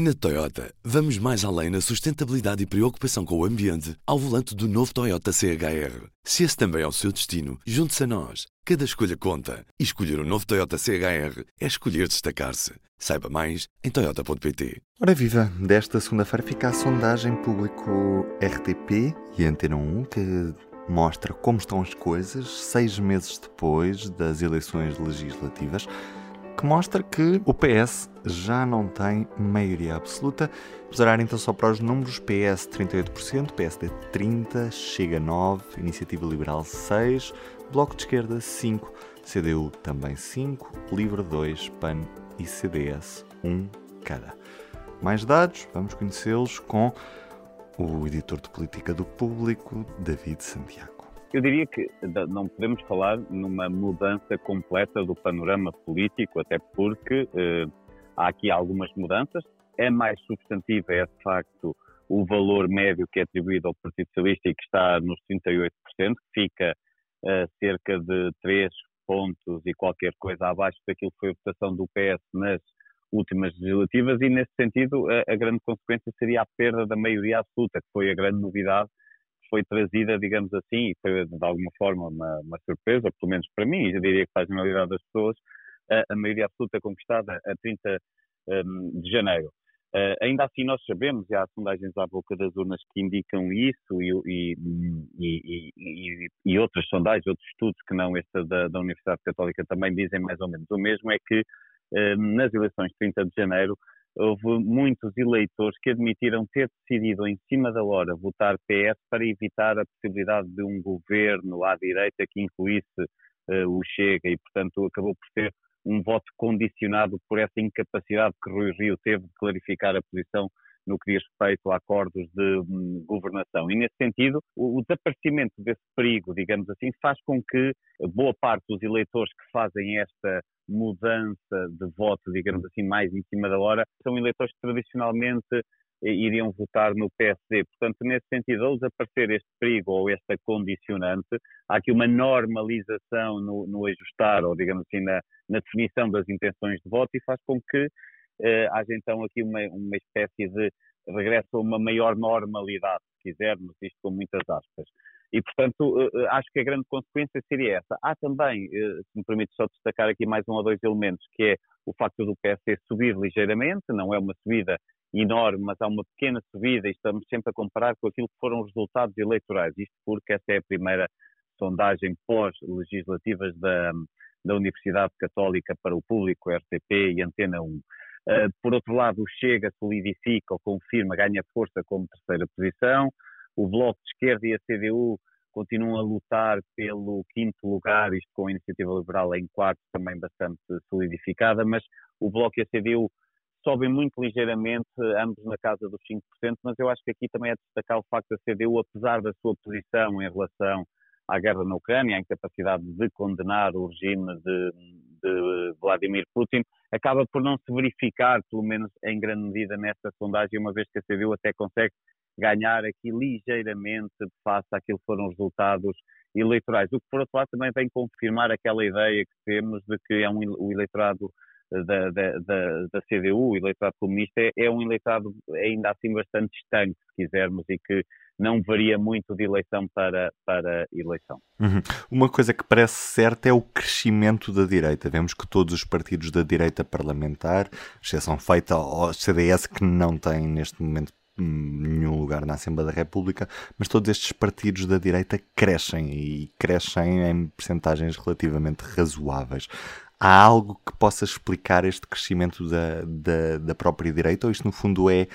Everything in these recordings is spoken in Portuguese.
Na Toyota, vamos mais além na sustentabilidade e preocupação com o ambiente ao volante do novo Toyota CHR. Se esse também é o seu destino, junte-se a nós. Cada escolha conta. E escolher o um novo Toyota CHR é escolher destacar-se. Saiba mais em Toyota.pt. Ora viva! Desta segunda-feira fica a sondagem público RTP e Antena 1 que mostra como estão as coisas seis meses depois das eleições legislativas que mostra que o PS já não tem maioria absoluta. Vamos olhar então só para os números: PS 38%, PSD 30%, Chega 9%, Iniciativa Liberal 6%, Bloco de Esquerda 5%, CDU também 5%, Livre 2%, PAN e CDS 1 cada. Mais dados, vamos conhecê-los com o editor de política do público, David Santiago. Eu diria que não podemos falar numa mudança completa do panorama político, até porque eh, há aqui algumas mudanças. É mais substantiva, é de facto o valor médio que é atribuído ao Partido Socialista e que está nos 38%, que fica eh, cerca de 3 pontos e qualquer coisa abaixo daquilo que foi a votação do PS nas últimas legislativas e, nesse sentido, a, a grande consequência seria a perda da maioria absoluta, que foi a grande novidade foi trazida, digamos assim, e foi de alguma forma uma, uma surpresa, pelo menos para mim, e eu diria que para a generalidade das pessoas, a, a maioria absoluta conquistada a 30 um, de janeiro. Uh, ainda assim, nós sabemos, e há sondagens à boca das urnas que indicam isso, e, e, e, e outras sondagens, outros estudos que não esta da, da, Universidade Católica também dizem mais ou menos o mesmo, é que uh, nas eleições de 30 de janeiro houve muitos eleitores que admitiram ter decidido em cima da hora votar PS para evitar a possibilidade de um governo à direita que incluísse uh, o Chega e, portanto, acabou por ser um voto condicionado por essa incapacidade que Rui Rio teve de clarificar a posição no que diz respeito a acordos de um, governação. E, nesse sentido, o, o, desaparecimento desse perigo, digamos assim, faz com que boa parte dos eleitores que fazem esta mudança de voto, digamos assim, mais em cima da hora, são eleitores que tradicionalmente eh, iriam votar no PSD. Portanto, nesse sentido, ao desaparecer este perigo ou esta condicionante, há aqui uma normalização no, no ajustar, ou digamos assim, na, na, definição das intenções de voto e faz com que eh, haja então aqui uma, uma espécie de regresso a uma maior normalidade, se quisermos, isto com muitas aspas. E, portanto, eh, eh, acho que a grande consequência seria essa. Há também, se me permite só destacar aqui mais um ou dois elementos, que é o facto do PSD subir ligeiramente, não é uma subida enorme, mas há uma pequena subida e estamos sempre a comparar com aquilo que foram os resultados eleitorais. Isto porque esta é a primeira sondagem pós-legislativas da, da Universidade Católica para o Público, RTP e Antena 1. Por outro lado, o Chega solidifica ou confirma, ganha força como terceira posição. O Bloco de Esquerda e a CDU continuam a lutar pelo quinto lugar, isto com a Iniciativa Liberal em quarto, também bastante solidificada, mas o Bloco e a CDU sobem muito ligeiramente, ambos na casa dos 5%, mas eu acho que aqui também é destacar o facto da CDU, apesar da sua posição em relação à guerra na Ucrânia, a incapacidade de condenar o regime de, de Vladimir Putin, acaba por não se verificar, pelo menos em grande medida, nesta sondagem, uma vez que a CDU até consegue ganhar aqui ligeiramente face àquilo que foram os resultados eleitorais. O que, por outro lado, também vem confirmar aquela ideia que temos de que é um, o eleitorado eh, da, da, da, da CDU, o eleitorado comunista, é, é um eleitorado ainda assim bastante distante, se quisermos, e que não varia muito de eleição para, para eleição. Uhum. Uma coisa que parece certa é o crescimento da direita. Vemos que todos os partidos da direita parlamentar, exceção feita ao CDS, que não tem neste momento nenhum lugar na Assembleia da República, mas todos estes partidos da direita crescem e crescem em percentagens relativamente razoáveis. Há algo que possa explicar este crescimento da, da, da, própria direita ou isto no fundo é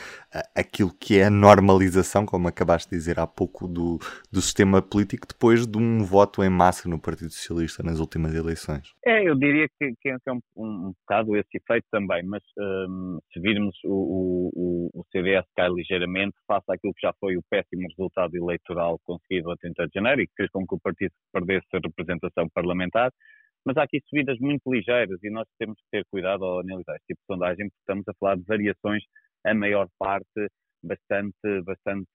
aquilo que é a normalização, como acabaste de dizer há pouco, do, do sistema político depois de um voto em massa no Partido Socialista nas últimas eleições? É, eu diria que, que é um, um, um bocado esse efeito também, mas um, se virmos o, o, o CDS cai ligeiramente face àquilo que já foi o péssimo resultado eleitoral conseguido a 30 de janeiro e que fez com que o partido perdesse a representação parlamentar, mas há aqui subidas muito ligeiras e nós temos que ter cuidado ao analisar este tipo de sondagem, porque estamos a falar de variações, a maior parte bastante, bastante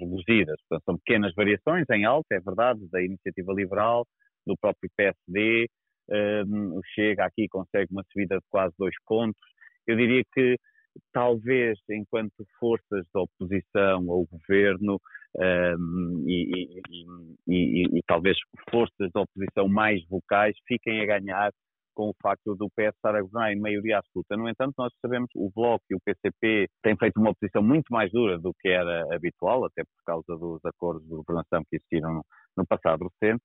reduzidas. Portanto, são pequenas variações em alta, é verdade, da iniciativa liberal, do próprio PSD, um, Chega aqui consegue uma subida de quase dois pontos. Eu diria que talvez enquanto forças de oposição ao governo um, e, e, e, e, talvez forças de oposição mais vocais fiquem a ganhar com o facto do PS estar a governar em maioria absoluta. No entanto, nós sabemos que o Bloco e o PCP têm feito uma oposição muito mais dura do que era habitual, até por causa dos acordos de governação que existiram no, no passado recente,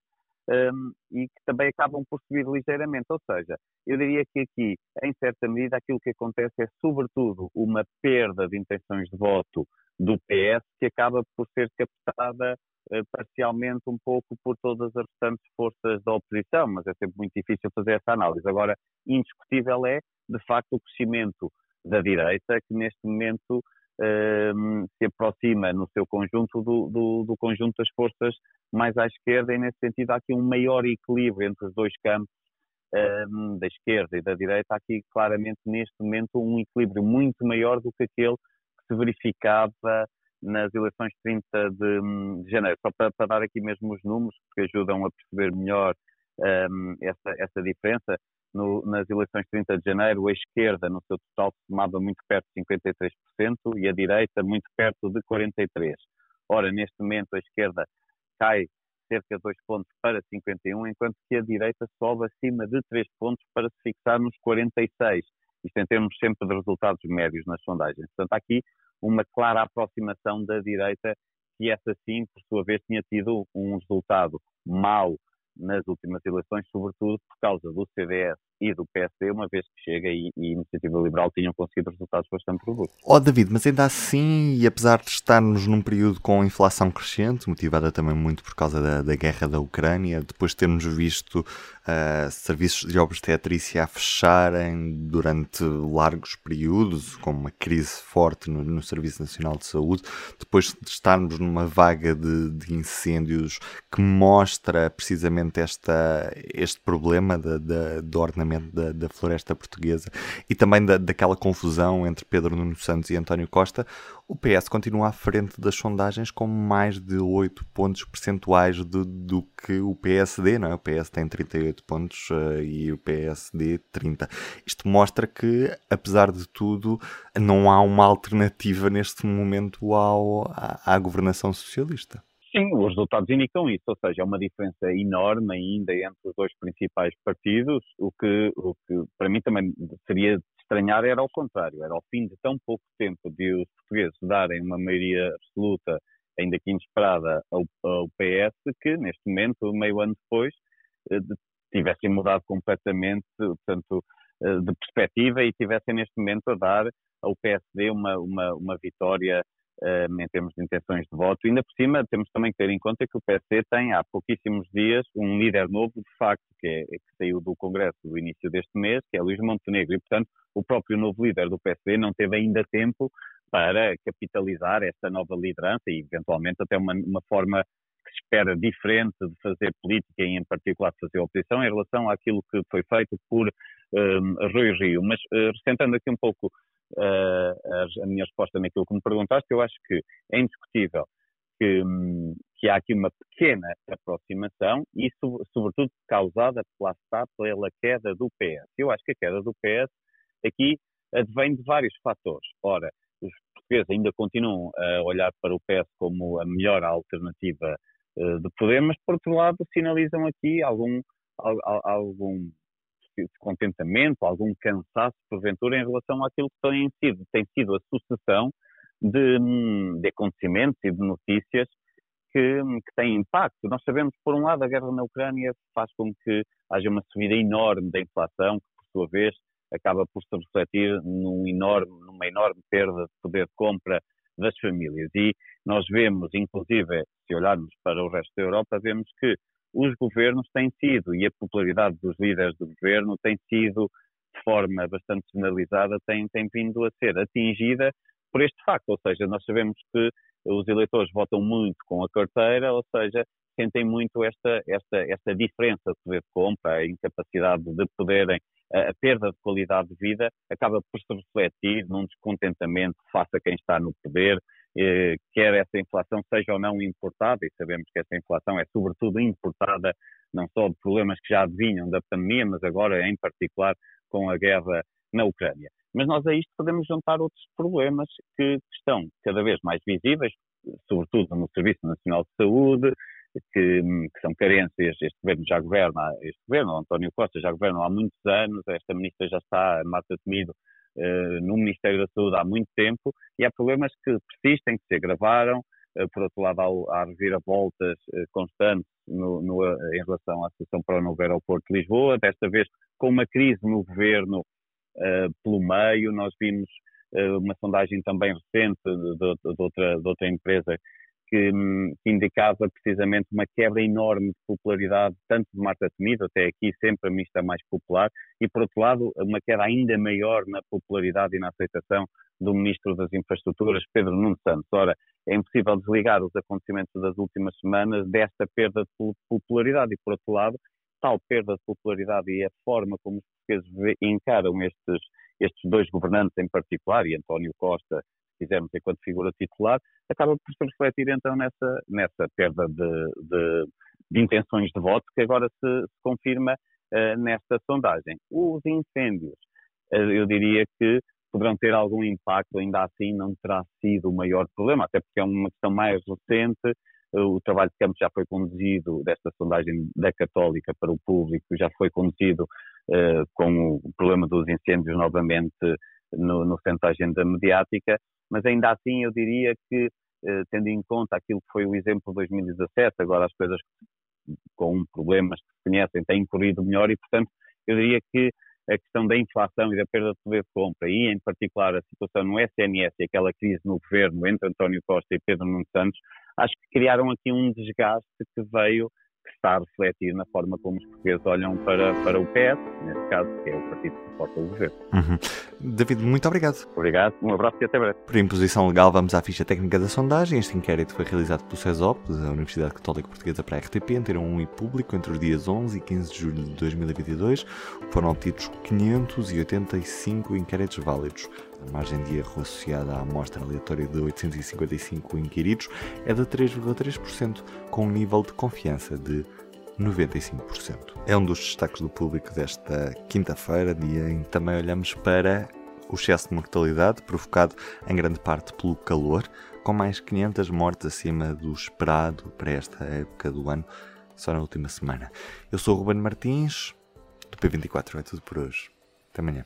um, e que também acabam por subir ligeiramente. Ou seja, eu diria que aqui, em certa medida, aquilo que acontece é, sobretudo, uma perda de intenções de voto do PS que acaba por ser captada uh, parcialmente um pouco por todas as restantes forças da oposição, mas é sempre muito difícil fazer essa análise. Agora, indiscutível é, de facto, o crescimento da direita, que neste momento uh, se aproxima no seu conjunto do, do, do, conjunto das forças mais à esquerda e nesse sentido há aqui um maior equilíbrio entre os dois campos uh, da esquerda e da direita, há aqui claramente neste momento um equilíbrio muito maior do que aquele que se verificava nas eleições de 30 de, de janeiro. Só para, para, dar aqui mesmo os números, que ajudam a perceber melhor um, essa, essa diferença, no, nas eleições de 30 de janeiro, a esquerda, no seu total, somava muito perto de 53% e a direita muito perto de 43%. Ora, neste momento, a esquerda cai cerca de 2 pontos para 51, enquanto que a direita sobe acima de 3 pontos para se fixar nos 46. Isto em termos sempre de resultados médios nas sondagens. Portanto, há aqui uma clara aproximação da direita, que essa sim, por sua vez, tinha tido um resultado mau nas últimas eleições, sobretudo por causa do CDS e do PSD, uma vez que Chega e, e Iniciativa Liberal tinham conseguido resultados bastante robustos. Ó oh, David, mas ainda assim, e apesar de estarmos num período com inflação crescente, motivada também muito por causa da, da guerra da Ucrânia, depois de termos visto uh, serviços de obstetrícia a fecharem durante largos períodos, com uma crise forte no, no Serviço Nacional de Saúde, depois de estarmos numa vaga de, de incêndios que mostra precisamente esta, este problema de, do ordenamento da, da floresta portuguesa e também da, daquela confusão entre Pedro Nuno Santos e António Costa, o PS continua à frente das sondagens com mais de 8 pontos percentuais do, que o PSD, não é? O PS tem 38 pontos uh, e o PSD 30. Isto mostra que, apesar de tudo, não há uma alternativa neste momento ao, à, à governação socialista. Sim, os resultados indicam isso, ou seja, é uma diferença enorme ainda entre os dois principais partidos, o que, o que para mim também seria de estranhar era ao contrário, era ao fim de tão pouco tempo de os portugueses darem uma maioria absoluta, ainda que inesperada, ao, ao PS, que neste momento, meio ano depois, eh, tivessem mudado completamente, portanto, eh, de perspectiva e tivessem neste momento a dar ao PSD uma, uma, uma vitória um, em termos de intenções de voto. E ainda por cima, temos também que ter em conta que o PSD tem há pouquíssimos dias um líder novo, de facto, que, é, que saiu do Congresso do início deste mês, que é Luís Montenegro. E, portanto, o próprio novo líder do PSD não teve ainda tempo para capitalizar esta nova liderança e, eventualmente, até uma, uma forma que se espera diferente de fazer política e, em particular, de fazer oposição em relação àquilo que foi feito por um, Rui Rio. Mas, uh, ressentando aqui um pouco uh, a minha resposta naquilo que me perguntaste, eu acho que é indiscutível que, que há aqui uma pequena aproximação e, sobretudo, causada, lá pela queda do PS. Eu acho que a queda do PS aqui advém de vários fatores. Ora, os portugueses ainda continuam a olhar para o PS como a melhor alternativa uh, de poder, mas, por outro lado, sinalizam aqui algum, algum descontentamento, algum cansaço, porventura, em relação àquilo que tem sido, tem sido a sucessão de, de acontecimentos e de notícias que, que têm impacto. Nós sabemos, por um lado, a guerra na Ucrânia faz com que haja uma subida enorme da inflação, que, por sua vez, acaba por se refletir num enorme, numa enorme perda de poder de compra das famílias. E nós vemos, inclusive, se olharmos para o resto da Europa, vemos que os governos têm sido, e a popularidade dos líderes do governo tem sido, de forma bastante generalizada, tem, tem vindo a ser atingida por este facto. Ou seja, nós sabemos que os eleitores votam muito com a carteira, ou seja, sentem muito esta, esta, esta diferença de poder de compra, a incapacidade de poderem, a, a perda de qualidade de vida acaba por se refletir num descontentamento face a quem está no poder, eh, quer essa inflação seja ou não importada, e sabemos que essa inflação é sobretudo importada não só de problemas que já vinham da pandemia, mas agora em particular com a guerra na Ucrânia. Mas nós a isto podemos juntar outros problemas que, estão cada vez mais visíveis, sobretudo no Serviço Nacional de Saúde, que, que, são carências. Este governo já governa, este governo, António Costa, já governa há muitos anos, esta ministra já está, Marta Temido, no Ministério da Saúde há muito tempo, e há problemas que persistem, que se agravaram. Eh, por outro lado, há, há reviravoltas eh, constantes no, no, em relação à situação para o novo aeroporto de Lisboa, desta vez com uma crise no governo uh, pelo meio. Nós vimos uh, uma sondagem também recente de, de, de, outra, de outra empresa que, que, indicava precisamente uma quebra enorme de popularidade, tanto de Marta Temido, até aqui sempre a mista mais popular, e por outro lado, uma queda ainda maior na popularidade e na aceitação do Ministro das Infraestruturas, Pedro Nuno Santos. Ora, é impossível desligar os acontecimentos das últimas semanas desta perda de popularidade e, por outro lado, tal perda de popularidade e a forma como os portugueses encaram estes, estes dois governantes em particular, e António Costa, quisermos, enquanto figura titular, acaba por se refletir então nessa, nessa perda de, de, de intenções de voto que agora se, se confirma uh, nesta sondagem. Os incêndios, uh, eu diria que poderão ter algum impacto, ainda assim não terá sido o maior problema, até porque é uma questão mais recente. O trabalho de campo já foi conduzido, desta sondagem da Católica para o público, já foi conduzido uh, com o problema dos incêndios novamente no, no centro da agenda mediática, mas ainda assim eu diria que, uh, tendo em conta aquilo que foi o exemplo de 2017, agora as coisas com problemas que se conhecem têm corrido melhor e, portanto, eu diria que a questão da inflação e da perda de poder de compra e, em particular, a situação no SNS e aquela crise no governo entre António Costa e Pedro Nuno Santos, acho que criaram aqui um desgaste que veio que está a refletir na forma como os portugueses olham para, para o PS, neste caso, que é o partido que suporta o governo. Uhum. David, muito obrigado. Obrigado, um abraço e até breve. Por imposição legal, vamos à ficha técnica da sondagem. Este inquérito foi realizado pelo CESOP, da Universidade Católica Portuguesa para a RTP, em 1 e público, entre os dias 11 e 15 de julho de 2022. Foram obtidos 585 inquéritos válidos. A margem de erro associada à amostra aleatória de 855 inquiridos é de 3,3%, com um nível de confiança de 95%. É um dos destaques do público desta quinta-feira, dia em que também olhamos para o excesso de mortalidade provocado em grande parte pelo calor, com mais 500 mortes acima do esperado para esta época do ano, só na última semana. Eu sou o Ruben Martins, do P24. É tudo por hoje. Até amanhã